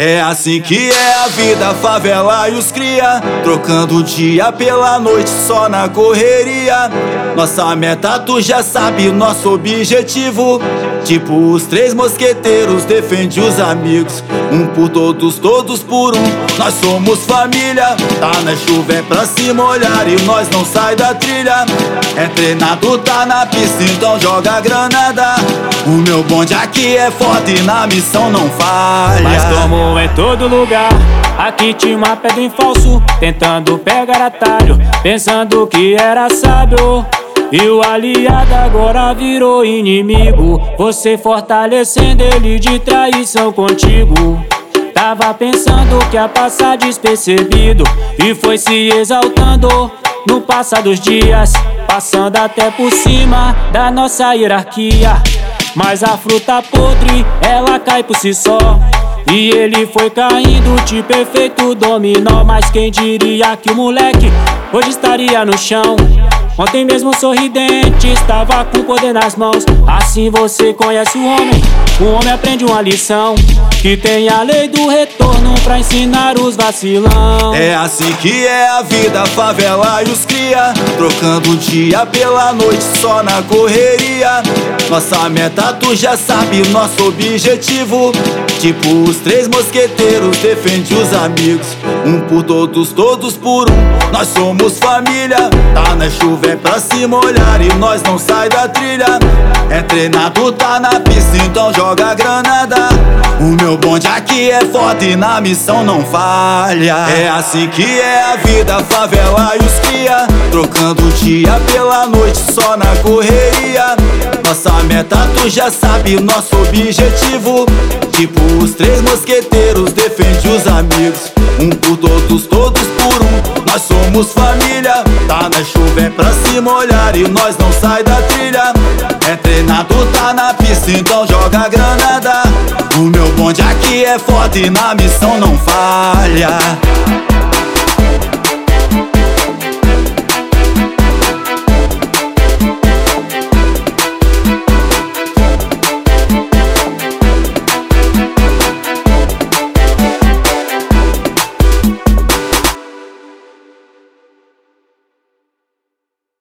É assim que é a vida, a favela e os cria Trocando o dia pela noite só na correria. Nossa meta tu já sabe, nosso objetivo Tipo os três mosqueteiros, defende os amigos Um por todos, todos por um. Nós somos família Tá na chuva é pra se molhar e nós não sai da trilha. É treinado, tá na pista, então joga granada O meu bonde aqui é forte e na missão não falha Mas como em todo lugar. Aqui tinha uma pedra em falso, tentando pegar atalho, pensando que era sábio. E o aliado agora virou inimigo. Você fortalecendo ele de traição contigo. Tava pensando que ia passar despercebido e foi se exaltando no passar dos dias, passando até por cima da nossa hierarquia. Mas a fruta podre, ela cai por si só. E ele foi caindo de perfeito dominó. Mas quem diria que o moleque hoje estaria no chão? Ontem mesmo sorridente, estava com poder nas mãos. Assim você conhece o homem, o homem aprende uma lição que tem a lei do retorno pra ensinar os vacilão. É assim que é a vida, favela e os cria. Trocando o dia pela noite só na correria. Nossa meta tu já sabe, nosso objetivo. Tipo os três mosqueteiros, defende os amigos. Um por todos, todos por um. Nós somos família. Tá na chuva é pra se molhar e nós não sai da trilha. É treinado, tá na pista, então joga granada. É forte e na missão não falha. É assim que é a vida, favela e os cria. Trocando o dia pela noite só na correria. Nossa meta tu já sabe, nosso objetivo. Tipo os três mosqueteiros, defende os amigos. Um por todos, todos por um. Nós somos família. Tá na chuva é pra se molhar e nós não sai da trilha. É treinado, tá na pista, então joga granada. É forte e na missão não falha.